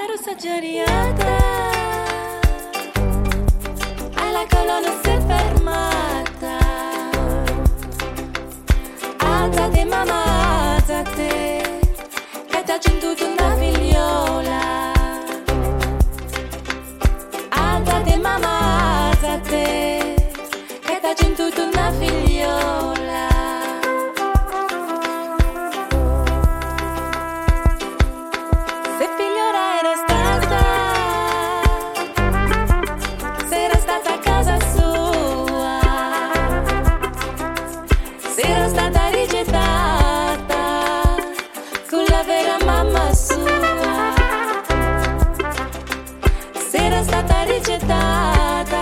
esagerata alla colonna si è fermata. Alzate mamma alzate che t'ha cintuto una figliola. Alzate mamma alzate che t'ha cintuto una rigettata con la vera mamma sua, se era stata rigettata